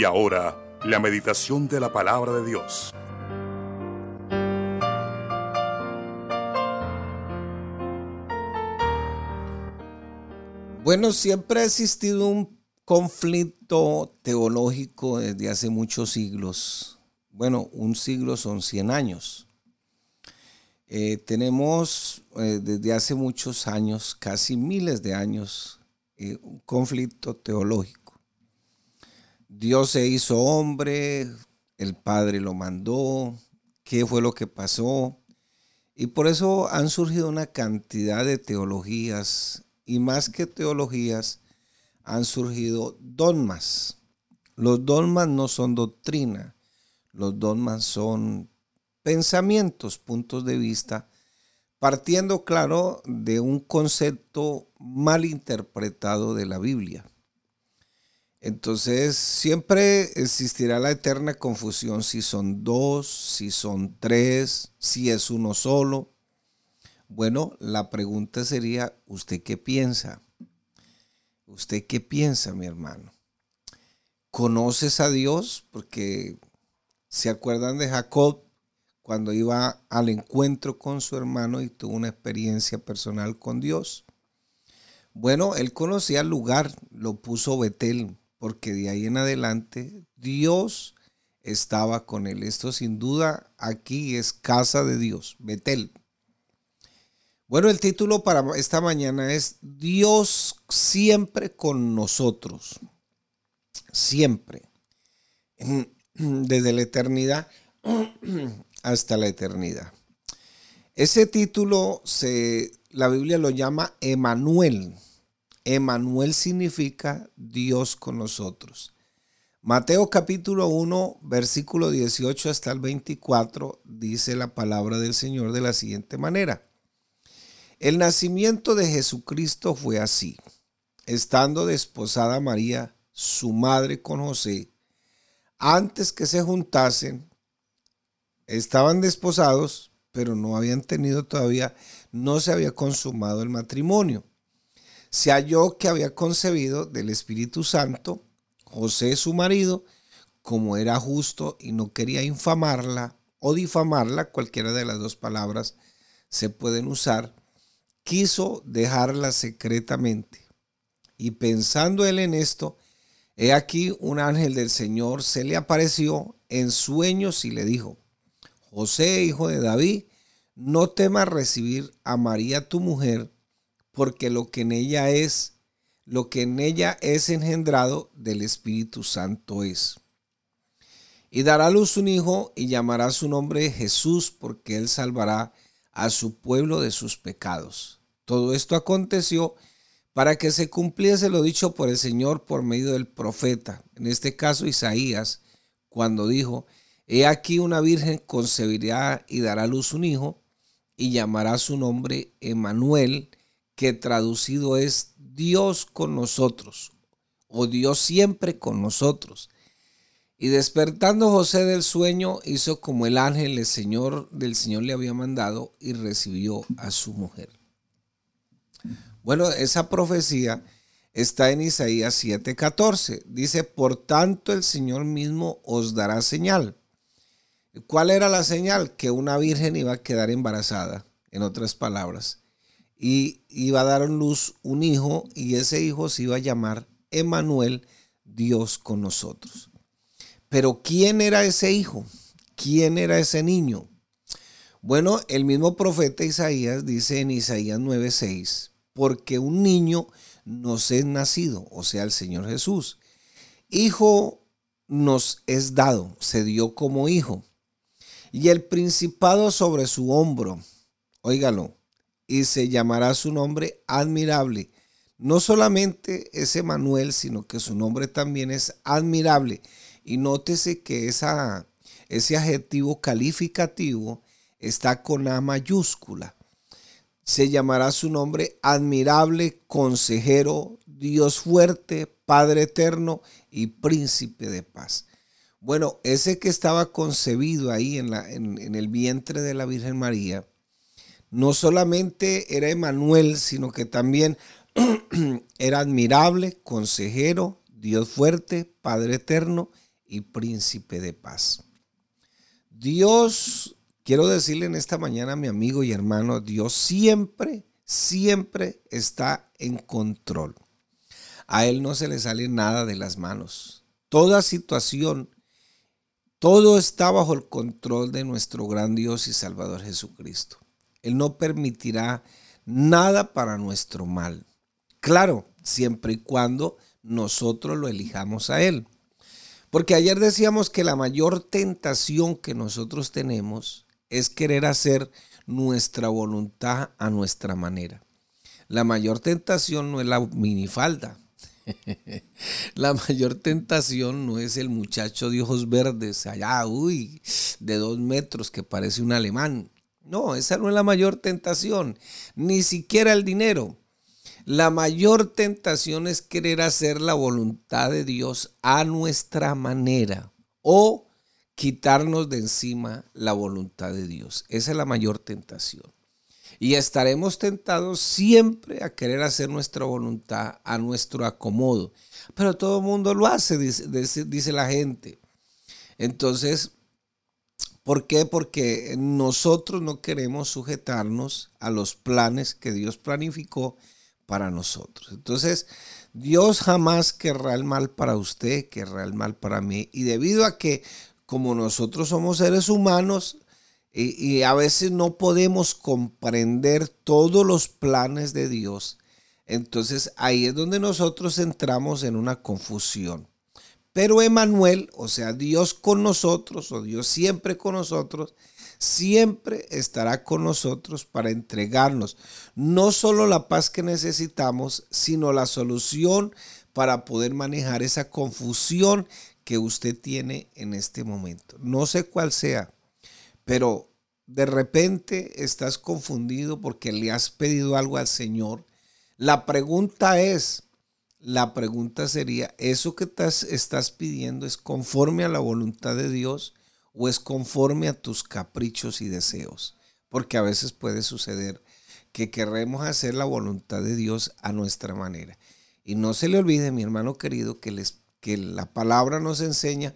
Y ahora, la meditación de la palabra de Dios. Bueno, siempre ha existido un conflicto teológico desde hace muchos siglos. Bueno, un siglo son 100 años. Eh, tenemos eh, desde hace muchos años, casi miles de años, eh, un conflicto teológico. Dios se hizo hombre, el Padre lo mandó, qué fue lo que pasó. Y por eso han surgido una cantidad de teologías y más que teologías, han surgido dogmas. Los dogmas no son doctrina, los dogmas son pensamientos, puntos de vista, partiendo, claro, de un concepto mal interpretado de la Biblia. Entonces, siempre existirá la eterna confusión si son dos, si son tres, si es uno solo. Bueno, la pregunta sería, ¿usted qué piensa? ¿Usted qué piensa, mi hermano? ¿Conoces a Dios? Porque se acuerdan de Jacob cuando iba al encuentro con su hermano y tuvo una experiencia personal con Dios. Bueno, él conocía el lugar, lo puso Betel, porque de ahí en adelante Dios estaba con él. Esto sin duda aquí es casa de Dios, Betel. Bueno, el título para esta mañana es Dios siempre con nosotros. Siempre. Desde la eternidad hasta la eternidad. Ese título se, la Biblia lo llama Emanuel. Emanuel significa Dios con nosotros. Mateo capítulo 1, versículo 18 hasta el 24 dice la palabra del Señor de la siguiente manera. El nacimiento de Jesucristo fue así. Estando desposada María, su madre con José, antes que se juntasen, estaban desposados, pero no habían tenido todavía, no se había consumado el matrimonio. Se halló que había concebido del Espíritu Santo, José su marido, como era justo y no quería infamarla o difamarla, cualquiera de las dos palabras se pueden usar, quiso dejarla secretamente. Y pensando él en esto, he aquí un ángel del Señor se le apareció en sueños y le dijo, José, hijo de David, no temas recibir a María tu mujer, porque lo que en ella es, lo que en ella es engendrado del Espíritu Santo es. Y dará a luz un hijo y llamará su nombre Jesús, porque él salvará a su pueblo de sus pecados. Todo esto aconteció para que se cumpliese lo dicho por el Señor por medio del profeta, en este caso Isaías, cuando dijo, He aquí una virgen concebirá y dará a luz un hijo y llamará su nombre Emanuel, que traducido es Dios con nosotros o Dios siempre con nosotros. Y despertando José del sueño, hizo como el ángel el Señor del Señor le había mandado y recibió a su mujer. Bueno, esa profecía está en Isaías 7:14. Dice, por tanto el Señor mismo os dará señal. ¿Cuál era la señal? Que una virgen iba a quedar embarazada, en otras palabras, y iba a dar luz un hijo y ese hijo se iba a llamar Emanuel, Dios con nosotros. Pero ¿quién era ese hijo? ¿Quién era ese niño? Bueno, el mismo profeta Isaías dice en Isaías 9:6, porque un niño nos es nacido, o sea, el Señor Jesús. Hijo nos es dado, se dio como hijo y el principado sobre su hombro. Óigalo, y se llamará su nombre admirable. No solamente es Emanuel, sino que su nombre también es admirable. Y nótese que esa, ese adjetivo calificativo está con A mayúscula. Se llamará su nombre admirable, consejero, Dios fuerte, Padre eterno y príncipe de paz. Bueno, ese que estaba concebido ahí en, la, en, el vientre de la Virgen María, no solamente era Emanuel, sino que también era admirable, consejero, Dios fuerte, Padre eterno y príncipe de paz. Dios, quiero decirle en esta mañana, mi amigo y hermano, Dios siempre, siempre está en control. A Él no se le sale nada de las manos. Toda situación, todo está bajo el control de nuestro gran Dios y Salvador Jesucristo. Él no permitirá nada para nuestro mal. Claro, siempre y cuando nosotros lo elijamos a Él. Porque ayer decíamos que la mayor tentación que nosotros tenemos es querer hacer nuestra voluntad a nuestra manera. La mayor tentación no es la minifalda. la mayor tentación no es el muchacho de ojos verdes allá, uy, de dos metros que parece un alemán. No, esa no es la mayor tentación, ni siquiera el dinero. La mayor tentación es querer hacer la voluntad de Dios a nuestra manera o quitarnos de encima la voluntad de Dios. Esa es la mayor tentación. Y estaremos tentados siempre a querer hacer nuestra voluntad a nuestro acomodo. Pero todo el mundo lo hace, dice, dice la gente. Entonces, ¿Por qué? Porque nosotros no queremos sujetarnos a los planes que Dios planificó para nosotros. Entonces, Dios jamás querrá el mal para usted, querrá el mal para mí. Y debido a que como nosotros somos seres humanos y, y a veces no podemos comprender todos los planes de Dios, entonces ahí es donde nosotros entramos en una confusión. Pero Emanuel, o sea, Dios con nosotros, o Dios siempre con nosotros, siempre estará con nosotros para entregarnos no solo la paz que necesitamos, sino la solución para poder manejar esa confusión que usted tiene en este momento. No sé cuál sea, pero de repente estás confundido porque le has pedido algo al Señor. La pregunta es, la pregunta sería, ¿eso que estás, pidiendo es conforme a la voluntad de Dios o es conforme a tus caprichos y deseos? Porque a veces puede suceder que queremos hacer la voluntad de Dios a nuestra manera. Y no se le olvide, mi hermano querido, que, les, que la palabra nos enseña,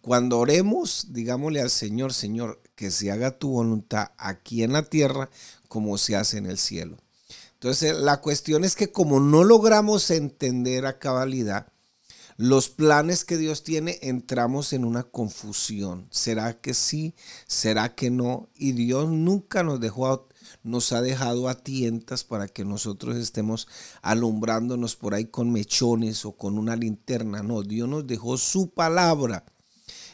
cuando oremos, digámosle al Señor, Señor, que se haga tu voluntad aquí en la tierra como se hace en el cielo. Entonces, la cuestión es que como no logramos entender a cabalidad los planes que Dios tiene, entramos en una confusión. ¿Será que sí? ¿Será que no? Y Dios nunca nos dejó nos ha dejado a tientas para que nosotros estemos alumbrándonos por ahí con mechones o con una linterna. No, Dios nos dejó su palabra.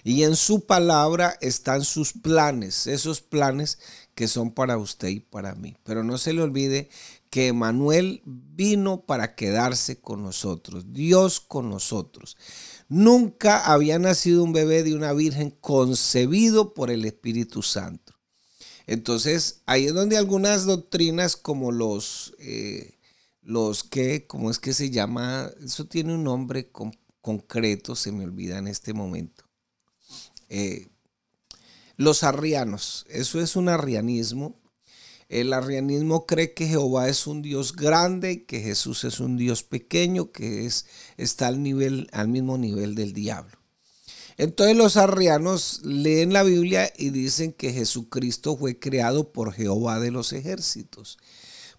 Y en su palabra están sus planes, esos planes que son para usted y para mí. Pero no se le olvide que Emanuel vino para quedarse con nosotros, Dios con nosotros. Nunca había nacido un bebé de una virgen concebido por el Espíritu Santo. Entonces, ahí es donde algunas doctrinas como los, eh, los que, ¿cómo es que se llama? Eso tiene un nombre concreto, se me olvida en este momento. Eh, los arrianos, eso es un arrianismo el arrianismo cree que Jehová es un Dios grande, que Jesús es un Dios pequeño, que es, está al, nivel, al mismo nivel del diablo. Entonces los arrianos leen la Biblia y dicen que Jesucristo fue creado por Jehová de los ejércitos,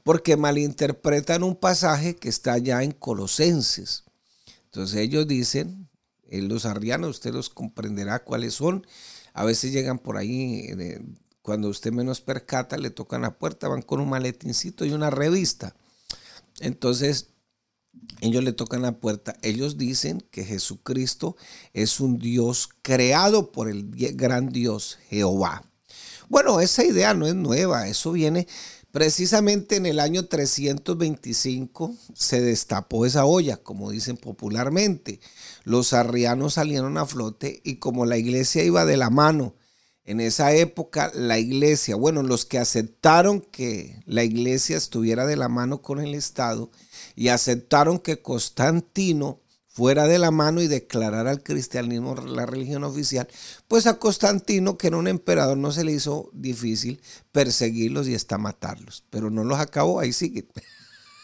porque malinterpretan un pasaje que está ya en Colosenses. Entonces ellos dicen, eh, los arrianos, usted los comprenderá cuáles son, a veces llegan por ahí eh, cuando usted menos percata, le tocan la puerta, van con un maletincito y una revista. Entonces, ellos le tocan la puerta. Ellos dicen que Jesucristo es un Dios creado por el gran Dios Jehová. Bueno, esa idea no es nueva, eso viene precisamente en el año 325 se destapó esa olla, como dicen popularmente. Los arrianos salieron a flote y como la iglesia iba de la mano en esa época la iglesia, bueno, los que aceptaron que la iglesia estuviera de la mano con el Estado y aceptaron que Constantino fuera de la mano y declarara al cristianismo la religión oficial, pues a Constantino, que era un emperador, no se le hizo difícil perseguirlos y hasta matarlos, pero no los acabó, ahí sigue.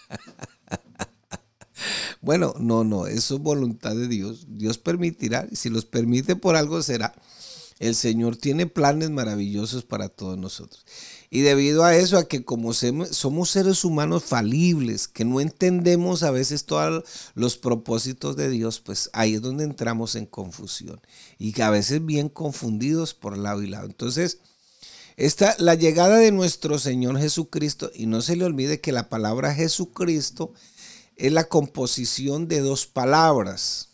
bueno, no, no, eso es voluntad de Dios. Dios permitirá, y si los permite por algo será. El Señor tiene planes maravillosos para todos nosotros. Y debido a eso, a que como somos seres humanos falibles, que no entendemos a veces todos los propósitos de Dios, pues ahí es donde entramos en confusión. Y que a veces bien confundidos por lado y lado. Entonces, esta, la llegada de nuestro Señor Jesucristo, y no se le olvide que la palabra Jesucristo es la composición de dos palabras.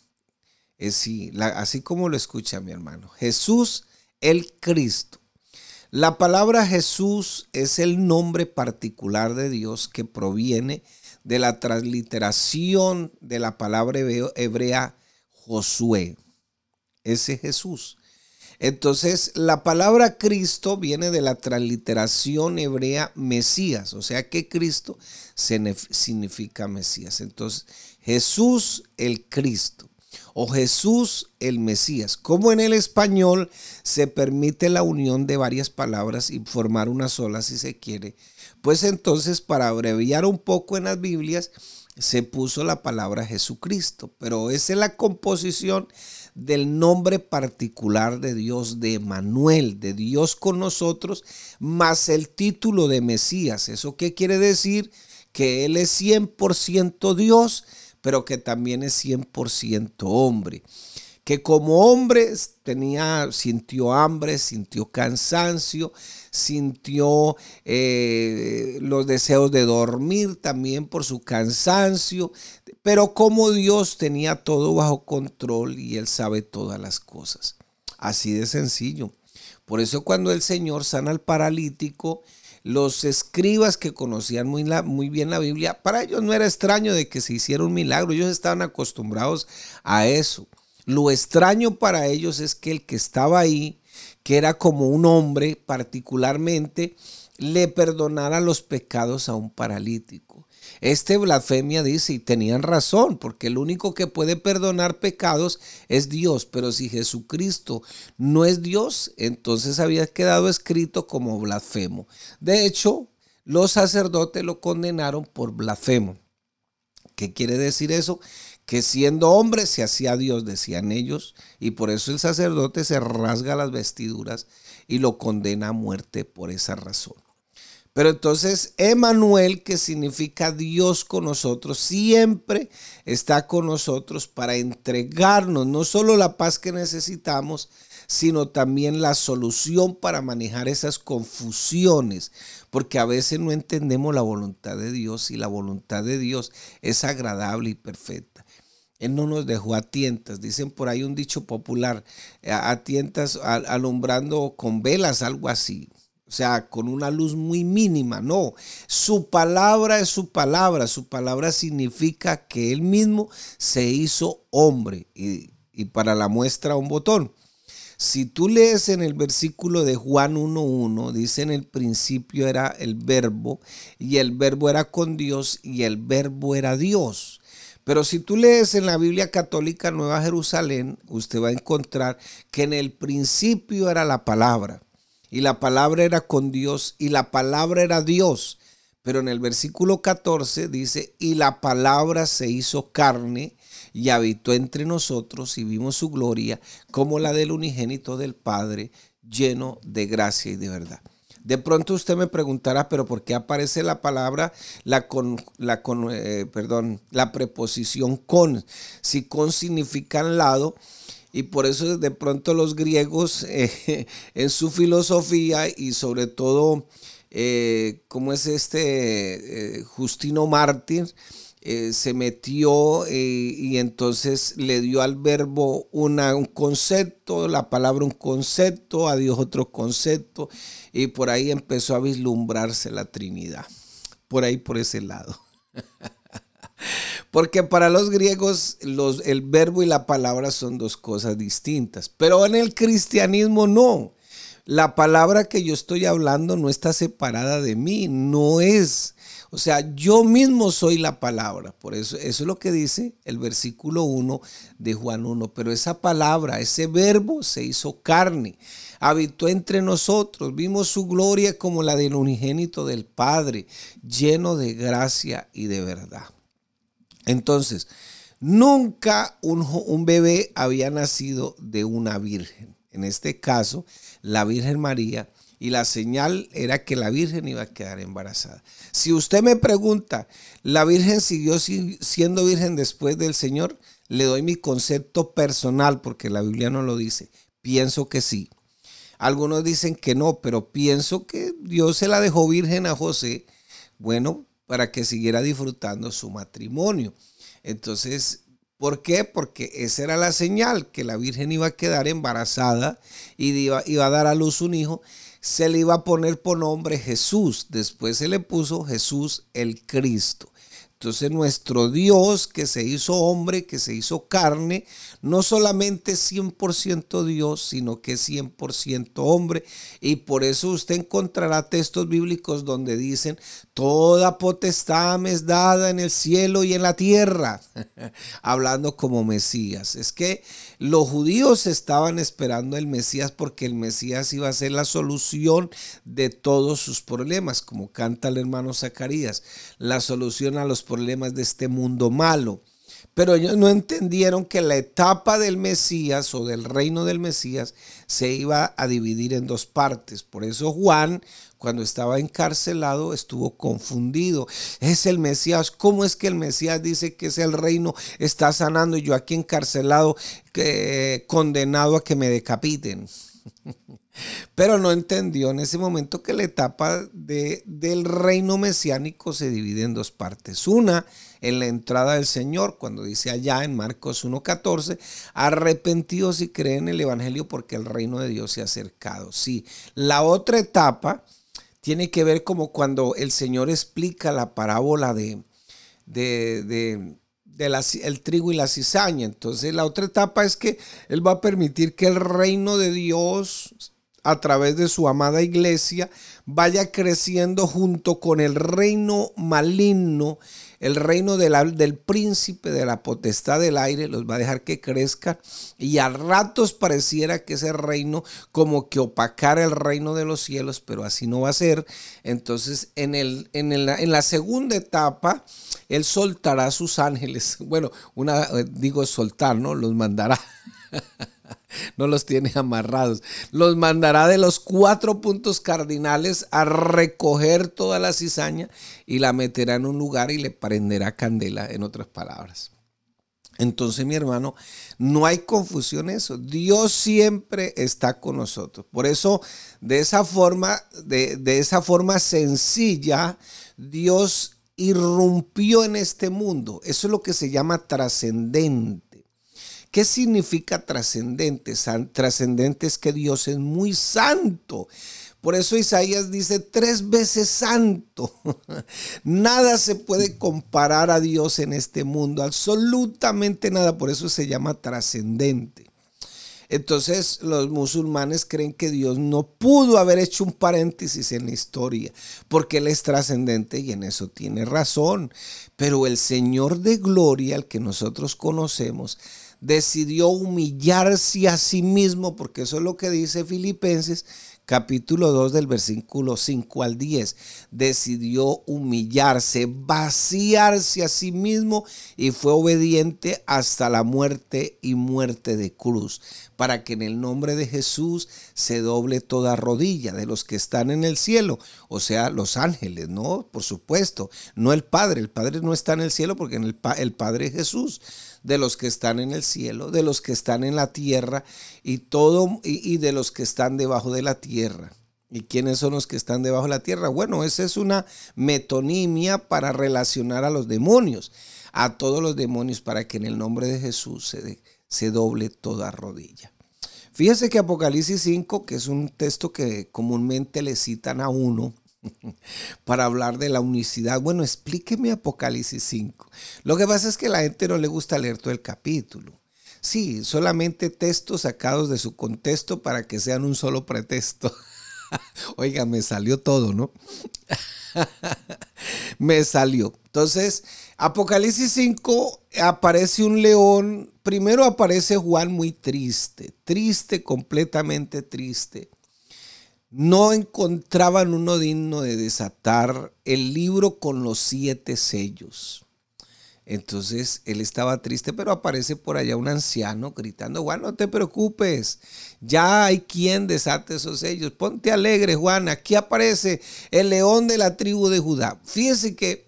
Es, así como lo escucha mi hermano. Jesús el Cristo. La palabra Jesús es el nombre particular de Dios que proviene de la transliteración de la palabra hebrea Josué. Ese Jesús. Entonces, la palabra Cristo viene de la transliteración hebrea Mesías, o sea que Cristo significa Mesías. Entonces, Jesús el Cristo o Jesús el Mesías. Como en el español se permite la unión de varias palabras y formar una sola si se quiere, pues entonces para abreviar un poco en las Biblias se puso la palabra Jesucristo, pero esa es la composición del nombre particular de Dios, de Manuel, de Dios con nosotros, más el título de Mesías. ¿Eso qué quiere decir? Que Él es 100% Dios, pero que también es 100% hombre que como hombre tenía, sintió hambre, sintió cansancio, sintió eh, los deseos de dormir también por su cansancio, pero como Dios tenía todo bajo control y Él sabe todas las cosas. Así de sencillo. Por eso cuando el Señor sana al paralítico, los escribas que conocían muy, muy, bien la Biblia, para ellos no era extraño de que se hiciera un milagro, ellos estaban acostumbrados a eso. Lo extraño para ellos es que el que estaba ahí, que era como un hombre particularmente, le perdonara los pecados a un paralítico. Este blasfemia dice, y tenían razón, porque el único que puede perdonar pecados es Dios, pero si Jesucristo no es Dios, entonces había quedado escrito como blasfemo. De hecho, los sacerdotes lo condenaron por blasfemo. ¿Qué quiere decir eso? que siendo hombre se hacía Dios, decían ellos, y por eso el sacerdote se rasga las vestiduras y lo condena a muerte por esa razón. Pero entonces Emanuel, que significa Dios con nosotros, siempre está con nosotros para entregarnos no solo la paz que necesitamos, sino también la solución para manejar esas confusiones, porque a veces no entendemos la voluntad de Dios y la voluntad de Dios es agradable y perfecta. Él no nos dejó a tientas. Dicen por ahí un dicho popular, a tientas alumbrando con velas, algo así. O sea, con una luz muy mínima. No, su palabra es su palabra. Su palabra significa que él mismo se hizo hombre. Y, para la muestra un botón. Si tú lees en el versículo de Juan 1.1, dice en el principio era el verbo y el verbo era con Dios y el verbo era Dios. Pero si tú lees en la Biblia Católica Nueva Jerusalén, usted va a encontrar que en el principio era la palabra, y la palabra era con Dios, y la palabra era Dios. Pero en el versículo 14 dice, y la palabra se hizo carne y habitó entre nosotros y vimos su gloria como la del unigénito del Padre, lleno de gracia y de verdad. De pronto usted me preguntará, pero ¿por qué aparece la palabra, la con, la con, eh, perdón, la preposición con? Si con significa al lado, y por eso de pronto los griegos eh, en su filosofía y sobre todo, eh, como es este Justino Mártir, eh, se metió eh, y entonces le dio al verbo una, un concepto, la palabra un concepto, a Dios otro concepto, y por ahí empezó a vislumbrarse la Trinidad. Por ahí, por ese lado. Porque para los griegos los, el verbo y la palabra son dos cosas distintas, pero en el cristianismo no. La palabra que yo estoy hablando no está separada de mí, no es o sea, yo mismo soy la palabra. Por eso, eso es lo que dice el versículo 1 de Juan 1. Pero esa palabra, ese verbo se hizo carne, habitó entre nosotros, vimos su gloria como la del unigénito del Padre, lleno de gracia y de verdad. Entonces, nunca un, bebé había nacido de una virgen. En este caso, la Virgen María y la señal era que la Virgen iba a quedar embarazada. Si usted me pregunta, ¿la Virgen siguió siendo Virgen después del Señor? Le doy mi concepto personal porque la Biblia no lo dice. Pienso que sí. Algunos dicen que no, pero pienso que Dios se la dejó virgen a José, bueno, para que siguiera disfrutando su matrimonio. Entonces, ¿por qué? Porque esa era la señal, que la Virgen iba a quedar embarazada y iba, iba a dar a luz un hijo. Se le iba a poner por nombre Jesús. Después se le puso Jesús el Cristo. Entonces nuestro Dios que se hizo hombre, que se hizo carne, no solamente 100% Dios, sino que es 100% hombre. Y por eso usted encontrará textos bíblicos donde dicen, toda potestad me es dada en el cielo y en la tierra, hablando como Mesías. Es que los judíos estaban esperando el Mesías porque el Mesías iba a ser la solución de todos sus problemas, como canta el hermano Zacarías, la solución a los problemas de este mundo malo. Pero ellos no entendieron que la etapa del Mesías o del reino del Mesías se iba a dividir en dos partes. Por eso Juan, cuando estaba encarcelado, estuvo confundido. Es el Mesías. ¿Cómo es que el Mesías dice que es el reino? Está sanando y yo aquí encarcelado, condenado a que me decapiten. Pero no entendió en ese momento que la etapa de, del reino mesiánico se divide en dos partes. Una, en la entrada del Señor, cuando dice allá en Marcos 1.14, arrepentidos y creen en el Evangelio porque el reino de Dios se ha acercado. Sí, la otra etapa tiene que ver como cuando el Señor explica la parábola de, de, de el trigo y la cizaña. Entonces la otra etapa es que Él va a permitir que el reino de Dios a través de su amada iglesia vaya creciendo junto con el reino maligno, el reino del príncipe de la potestad del aire, los va a dejar que crezca y a ratos pareciera que ese reino como que opacara el reino de los cielos, pero así no va a ser. Entonces en, el, en, en la segunda etapa, él soltará a sus ángeles. Bueno, una, eh, digo soltar, ¿no? Los mandará. no los tiene amarrados. Los mandará de los cuatro puntos cardinales a recoger toda la cizaña y la meterá en un lugar y le prenderá candela, en otras palabras. Entonces, mi hermano, no hay confusión en eso. Dios siempre está con nosotros. Por eso, de esa forma, de, de esa forma sencilla, Dios irrumpió en este mundo. Eso es lo que se llama trascendente. ¿Qué significa trascendente? Trascendente es que Dios es muy santo. Por eso Isaías dice tres veces santo. nada se puede comparar a Dios en este mundo, absolutamente nada. Por eso se llama trascendente. Entonces los musulmanes creen que Dios no pudo haber hecho un paréntesis en la historia, porque Él es trascendente y en eso tiene razón. Pero el Señor de gloria, al que nosotros conocemos, decidió humillarse a sí mismo, porque eso es lo que dice Filipenses capítulo 2 del versículo 5 al 10. Decidió humillarse, vaciarse a sí mismo y fue obediente hasta la muerte y muerte de cruz, para que en el nombre de Jesús se doble toda rodilla de los que están en el cielo, o sea, los ángeles, ¿no? Por supuesto, no el Padre, el Padre no está en el cielo porque el, el Padre es Jesús de los que están en el cielo, de los que están en la tierra y todo y, de los que están debajo de la tierra. ¿Y quiénes son los que están debajo de la tierra? Bueno, esa es una metonimia para relacionar a los demonios, a todos los demonios, para que en el nombre de Jesús se, se doble toda rodilla. Fíjese que Apocalipsis 5, que es un texto que comúnmente le citan a uno, para hablar de la unicidad. Bueno, explíqueme Apocalipsis 5. Lo que pasa es que a la gente no le gusta leer todo el capítulo. Sí, solamente textos sacados de su contexto para que sean un solo pretexto. Oiga, me salió todo, ¿no? me salió. Entonces, Apocalipsis 5 aparece un león. Primero aparece Juan muy triste, triste, completamente triste no encontraban uno digno de desatar el libro con los siete sellos. Entonces él estaba triste, pero aparece por allá un anciano gritando, Juan, no te preocupes, ya hay quien desate esos sellos, ponte alegre, Juan, aquí aparece el león de la tribu de Judá. Fíjese que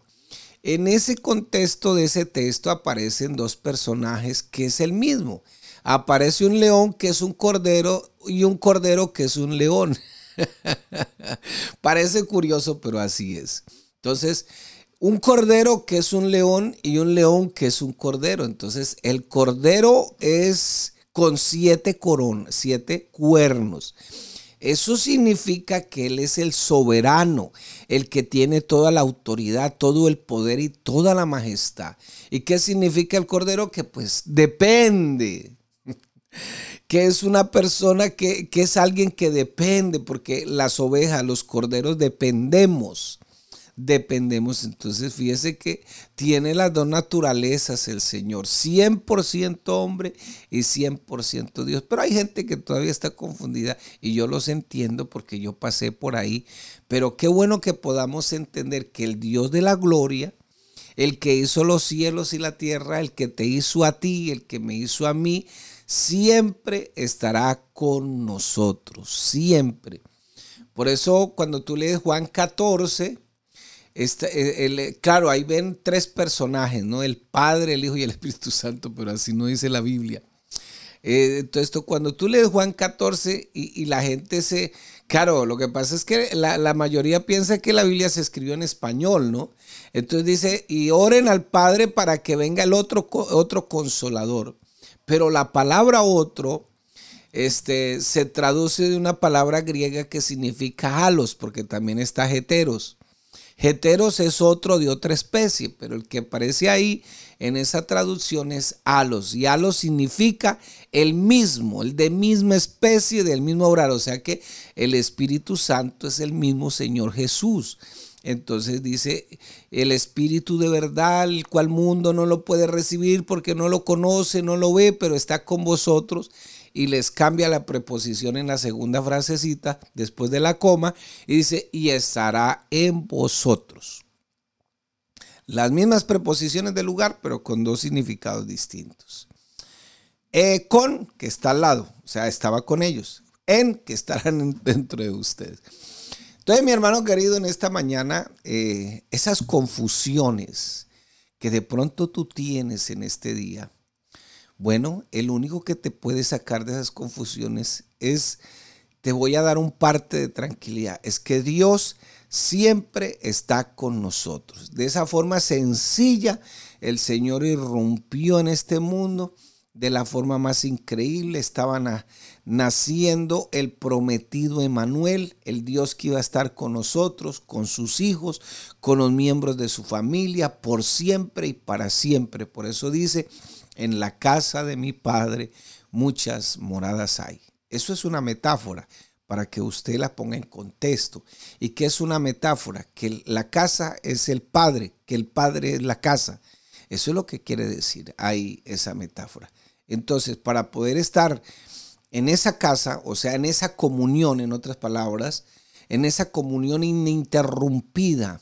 en ese contexto de ese texto aparecen dos personajes que es el mismo. Aparece un león que es un cordero y un cordero que es un león. Parece curioso, pero así es. Entonces, un cordero que es un león y un león que es un cordero. Entonces, el cordero es con siete coronas, siete cuernos. Eso significa que Él es el soberano, el que tiene toda la autoridad, todo el poder y toda la majestad. ¿Y qué significa el cordero? Que pues depende que es una persona que, que, es alguien que depende, porque las ovejas, los corderos dependemos. Dependemos. Entonces, fíjese que tiene las dos naturalezas el Señor, 100% hombre y 100% Dios. Pero hay gente que todavía está confundida y yo los entiendo porque yo pasé por ahí. Pero qué bueno que podamos entender que el Dios de la gloria, el que hizo los cielos y la tierra, el que te hizo a ti, el que me hizo a mí, siempre estará con nosotros, siempre. Por eso cuando tú lees Juan 14, este, claro, ahí ven tres personajes, ¿no? El Padre, el Hijo y el Espíritu Santo, pero así no dice la Biblia. Eh, entonces, cuando tú lees Juan 14 y, la gente se... Claro, lo que pasa es que la, la, mayoría piensa que la Biblia se escribió en español, ¿no? Entonces dice, y oren al Padre para que venga el otro, otro consolador. Pero la palabra otro este, se traduce de una palabra griega que significa halos, porque también está heteros. Heteros es otro de otra especie, pero el que aparece ahí en esa traducción es halos. Y halos significa el mismo, el de misma especie, del mismo obrar. O sea que el Espíritu Santo es el mismo Señor Jesús. Entonces dice, el Espíritu de verdad, el cual mundo no lo puede recibir porque no lo conoce, no lo ve, pero está con vosotros. Y les cambia la preposición en la segunda frasecita, después de la coma, y dice, y estará en vosotros. Las mismas preposiciones del lugar, pero con dos significados distintos. E con, que está al lado, o sea, estaba con ellos. En, que estarán dentro de ustedes. Entonces, mi hermano querido, en esta mañana, eh, esas confusiones que de pronto tú tienes en este día, bueno, el único que te puede sacar de esas confusiones es, te voy a dar un parte de tranquilidad, es que Dios siempre está con nosotros. De esa forma sencilla, el Señor irrumpió en este mundo de la forma más increíble. Estaban naciendo el prometido Emanuel, el Dios que iba a estar con nosotros, con sus hijos, con los miembros de su familia, por siempre y para siempre. Por eso dice, en la casa de mi Padre muchas moradas hay. Eso es una metáfora para que usted la ponga en contexto. ¿Y qué es una metáfora? Que la casa es el Padre, que el Padre es la casa. Eso es lo que quiere decir ahí esa metáfora. Entonces, para poder estar en esa casa, o sea, en esa comunión, en otras palabras, en esa comunión ininterrumpida,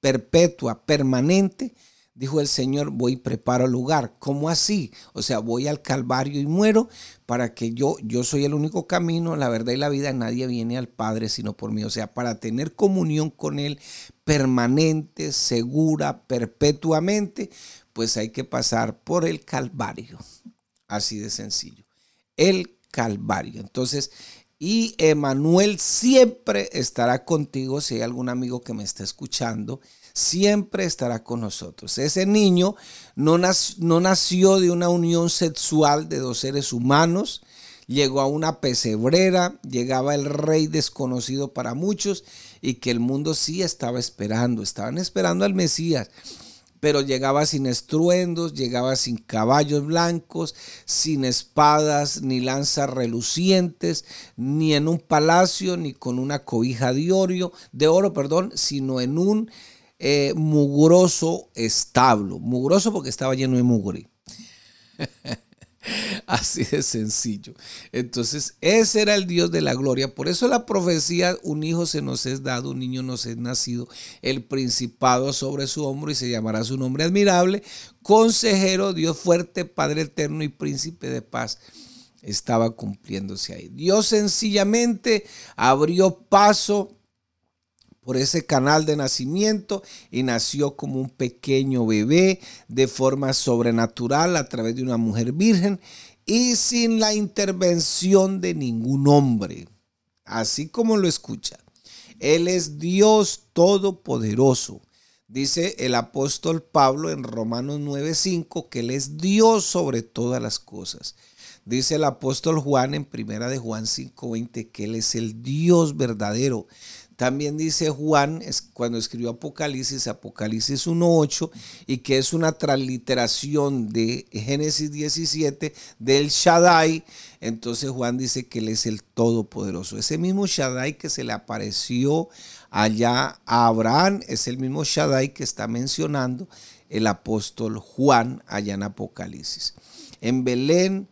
perpetua, permanente, dijo el Señor, voy y preparo lugar. ¿Cómo así? O sea, voy al Calvario y muero para que yo, yo soy el único camino, la verdad y la vida, nadie viene al Padre sino por mí. O sea, para tener comunión con Él permanente, segura, perpetuamente, pues hay que pasar por el Calvario. Así de sencillo. El Calvario. Entonces, y Emanuel siempre estará contigo. Si hay algún amigo que me está escuchando, siempre estará con nosotros. Ese niño no, no nació de una unión sexual de dos seres humanos. Llegó a una pesebrera, llegaba el rey desconocido para muchos y que el mundo sí estaba esperando, estaban esperando al Mesías pero llegaba sin estruendos, llegaba sin caballos blancos, sin espadas ni lanzas relucientes, ni en un palacio, ni con una cobija de oro, de oro, perdón, sino en un eh, mugroso establo. Mugroso porque estaba lleno de mugre. Así de sencillo. Entonces, ese era el Dios de la gloria. Por eso la profecía, un hijo se nos es dado, un niño nos es nacido, el principado sobre su hombro y se llamará su nombre admirable, consejero, Dios fuerte, Padre eterno y príncipe de paz. Estaba cumpliéndose ahí. Dios sencillamente abrió paso por ese canal de nacimiento y nació como un pequeño bebé de forma sobrenatural a través de una mujer virgen y sin la intervención de ningún hombre. Así como lo escucha. Él es Dios todopoderoso. Dice el apóstol Pablo en Romanos 9:5 que él es Dios sobre todas las cosas. Dice el apóstol Juan en Primera de Juan 5:20 que él es el Dios verdadero. También dice Juan cuando escribió Apocalipsis, Apocalipsis 1.8, y que es una transliteración de Génesis 17 del Shaddai. Entonces Juan dice que él es el Todopoderoso. Ese mismo Shaddai que se le apareció allá a Abraham es el mismo Shaddai que está mencionando el apóstol Juan allá en Apocalipsis. En Belén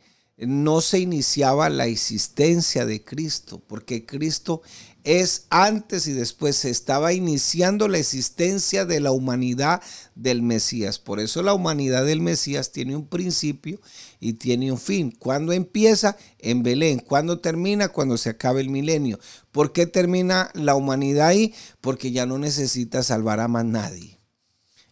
no se iniciaba la existencia de Cristo, porque Cristo es antes y después. Se estaba iniciando la existencia de la humanidad del Mesías. Por eso la humanidad del Mesías tiene un principio y tiene un fin. ¿Cuándo empieza? En Belén. ¿Cuándo termina? Cuando se acabe el milenio. ¿Por qué termina la humanidad ahí? Porque ya no necesita salvar a más nadie.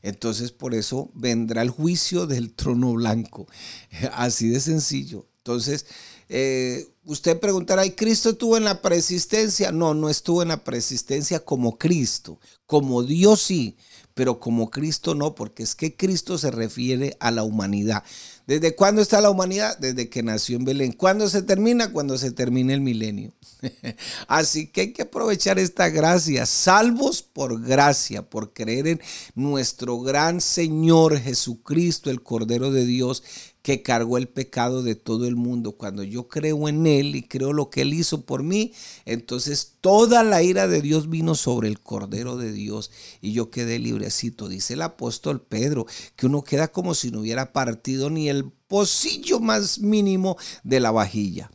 Entonces por eso vendrá el juicio del trono blanco. Así de sencillo. Entonces, eh, usted preguntará, ¿y Cristo estuvo en la persistencia? No, no estuvo en la persistencia como Cristo. Como Dios sí, pero como Cristo no, porque es que Cristo se refiere a la humanidad. ¿Desde cuándo está la humanidad? Desde que nació en Belén. ¿Cuándo se termina? Cuando se termine el milenio. Así que hay que aprovechar esta gracia, salvos por gracia, por creer en nuestro gran Señor Jesucristo, el Cordero de Dios, que cargó el pecado de todo el mundo. Cuando yo creo en Él y creo lo que Él hizo por mí, entonces toda la ira de Dios vino sobre el Cordero de Dios y yo quedé librecito. Dice el apóstol Pedro que uno queda como si no hubiera partido ni el pocillo más mínimo de la vajilla.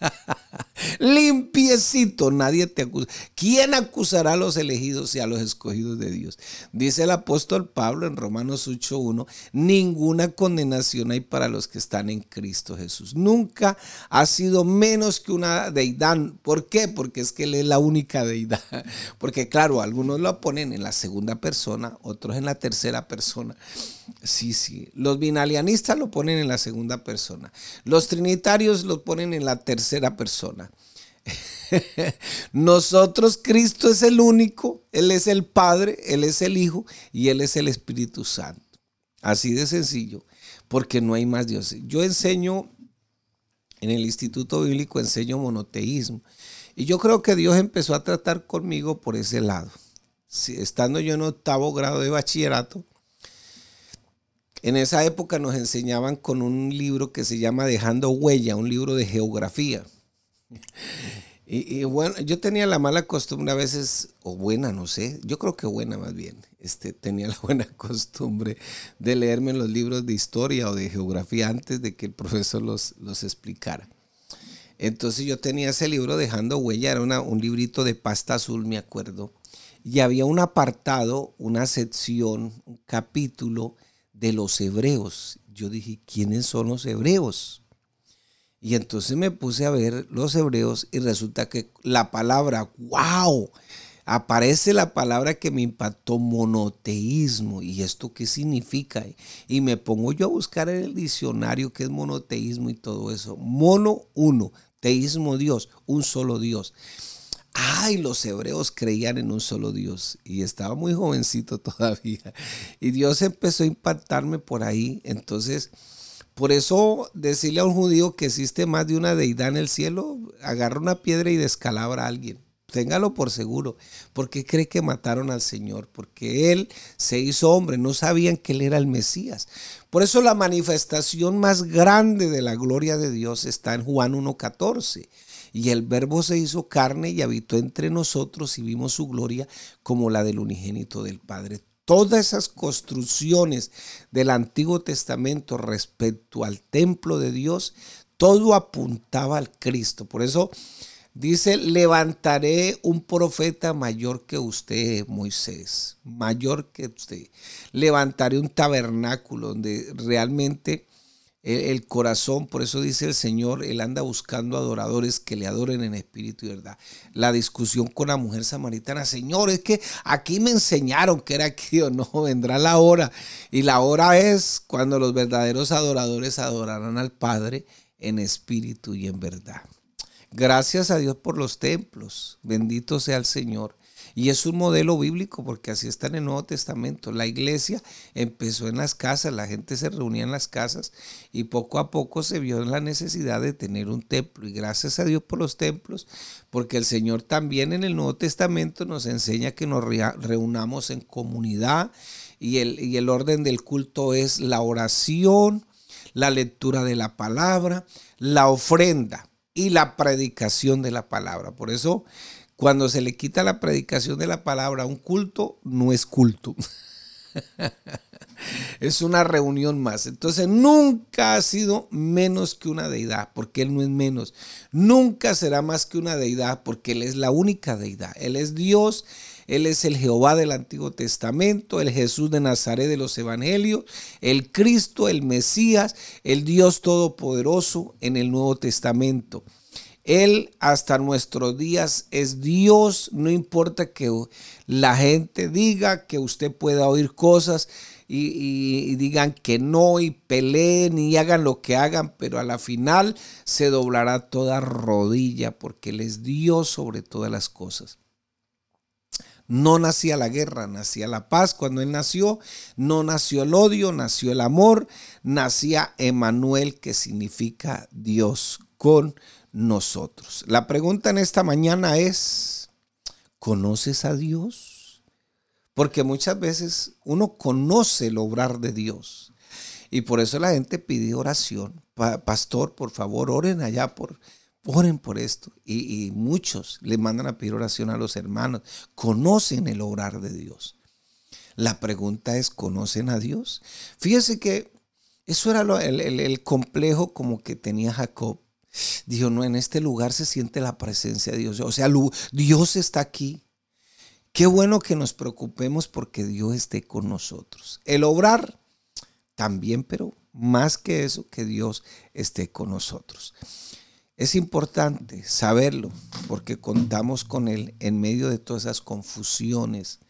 Limpiecito, nadie te acusa. ¿Quién acusará a los elegidos y a los escogidos de Dios? Dice el apóstol Pablo en Romanos 8.1, ninguna condenación hay para los que están en Cristo Jesús. Nunca ha sido menos que una deidad. ¿Por qué? Porque es que Él es la única deidad. Porque claro, algunos lo ponen en la segunda persona, otros en la tercera persona. Sí, sí. Los binalianistas lo ponen en la segunda persona. Los trinitarios lo ponen en la tercera persona. Nosotros, Cristo es el único, Él es el Padre, Él es el Hijo y Él es el Espíritu Santo. Así de sencillo, porque no hay más Dios. Yo enseño en el Instituto Bíblico, enseño monoteísmo. Y yo creo que Dios empezó a tratar conmigo por ese lado. estando yo en octavo grado de bachillerato, en esa época nos enseñaban con un libro que se llama Dejando Huella, un libro de geografía. Y, bueno, yo tenía la mala costumbre a veces, o buena, no sé, yo creo que buena más bien, este, tenía la buena costumbre de leerme los libros de historia o de geografía antes de que el profesor los, los explicara. Entonces yo tenía ese libro Dejando Huella, era un librito de pasta azul, me acuerdo, y había un apartado, una sección, un capítulo de los hebreos. Yo dije, ¿quiénes son los hebreos? Y entonces me puse a ver los hebreos y resulta que la palabra, wow, aparece la palabra que me impactó, monoteísmo. ¿Y esto qué significa? Y me pongo yo a buscar en el diccionario qué es monoteísmo y todo eso. Mono, uno, teísmo, Dios, un solo Dios. Ay, los hebreos creían en un solo Dios y estaba muy jovencito todavía. Y Dios empezó a impactarme por ahí. Entonces, por eso decirle a un judío que existe más de una deidad en el cielo, agarra una piedra y descalabra a alguien. Téngalo por seguro. porque cree que mataron al Señor? Porque Él se hizo hombre. No sabían que Él era el Mesías. Por eso la manifestación más grande de la gloria de Dios está en Juan 1.14. Y el verbo se hizo carne y habitó entre nosotros y vimos su gloria como la del unigénito del Padre todas esas construcciones del Antiguo Testamento respecto al templo de Dios, todo apuntaba al Cristo. Por eso dice, levantaré un profeta mayor que usted, Moisés, mayor que usted. Levantaré un tabernáculo donde realmente el corazón, por eso dice el Señor, Él anda buscando adoradores que le adoren en espíritu y verdad. La discusión con la mujer samaritana, Señor, es que aquí me enseñaron que era aquí o no, vendrá la hora. Y la hora es cuando los verdaderos adoradores adorarán al Padre en espíritu y en verdad. Gracias a Dios por los templos, bendito sea el Señor. Y es un modelo bíblico porque así está en el Nuevo Testamento. La iglesia empezó en las casas, la gente se reunía en las casas y poco a poco se vio la necesidad de tener un templo. Y gracias a Dios por los templos, porque el Señor también en el Nuevo Testamento nos enseña que nos reunamos en comunidad y el, y el orden del culto es la oración, la lectura de la palabra, la ofrenda y la predicación de la palabra. Por eso cuando se le quita la predicación de la palabra un culto, no es culto. es una reunión más. Entonces nunca ha sido menos que una deidad, porque Él no es menos. Nunca será más que una deidad, porque Él es la única deidad. Él es Dios, Él es el Jehová del Antiguo Testamento, el Jesús de Nazaret de los Evangelios, el Cristo, el Mesías, el Dios Todopoderoso en el Nuevo Testamento. Él hasta nuestros días es Dios, no importa que la gente diga que usted pueda oír cosas y, digan que no y peleen y hagan lo que hagan, pero a la final se doblará toda rodilla porque Él es Dios sobre todas las cosas. No nacía la guerra, nacía la paz cuando Él nació, no nació el odio, nació el amor, nacía Emanuel que significa Dios con nosotros. La pregunta en esta mañana es, ¿conoces a Dios? Porque muchas veces uno conoce el obrar de Dios. Y por eso la gente pide oración. Pastor, por favor, oren allá por, oren por esto. Y, y, muchos le mandan a pedir oración a los hermanos. Conocen el obrar de Dios. La pregunta es, ¿conocen a Dios? Fíjese que eso era el, el complejo como que tenía Jacob. Dijo, no, en este lugar se siente la presencia de Dios. O sea, Dios está aquí. Qué bueno que nos preocupemos porque Dios esté con nosotros. El obrar también, pero más que eso, que Dios esté con nosotros. Es importante saberlo porque contamos con Él en medio de todas esas confusiones.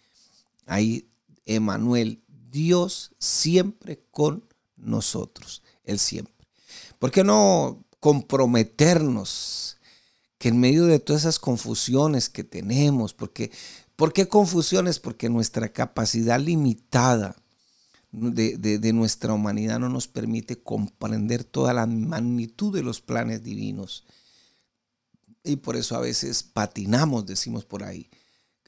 Ahí, Emanuel, Dios siempre con nosotros, Él siempre. ¿Por qué no comprometernos que en medio de todas esas confusiones que tenemos, porque, ¿por qué confusiones? Porque nuestra capacidad limitada de, de, nuestra humanidad no nos permite comprender toda la magnitud de los planes divinos. Y por eso a veces patinamos, decimos por ahí,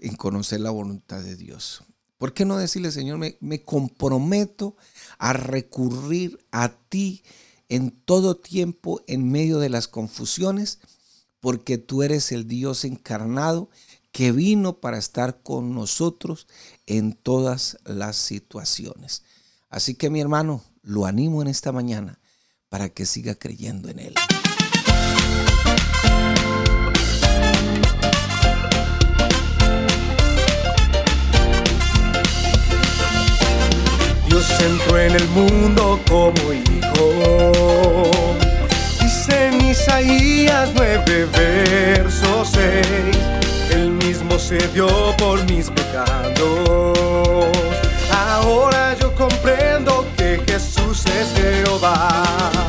en conocer la voluntad de Dios. ¿Por qué no decirle, Señor, me, me comprometo a recurrir a ti? En todo tiempo en medio de las confusiones, porque tú eres el Dios encarnado que vino para estar con nosotros en todas las situaciones. Así que mi hermano, lo animo en esta mañana para que siga creyendo en Él. en el mundo como hijo. Dice en Isaías 9, verso 6, El mismo se dio por mis pecados. Ahora yo comprendo que Jesús es Jehová.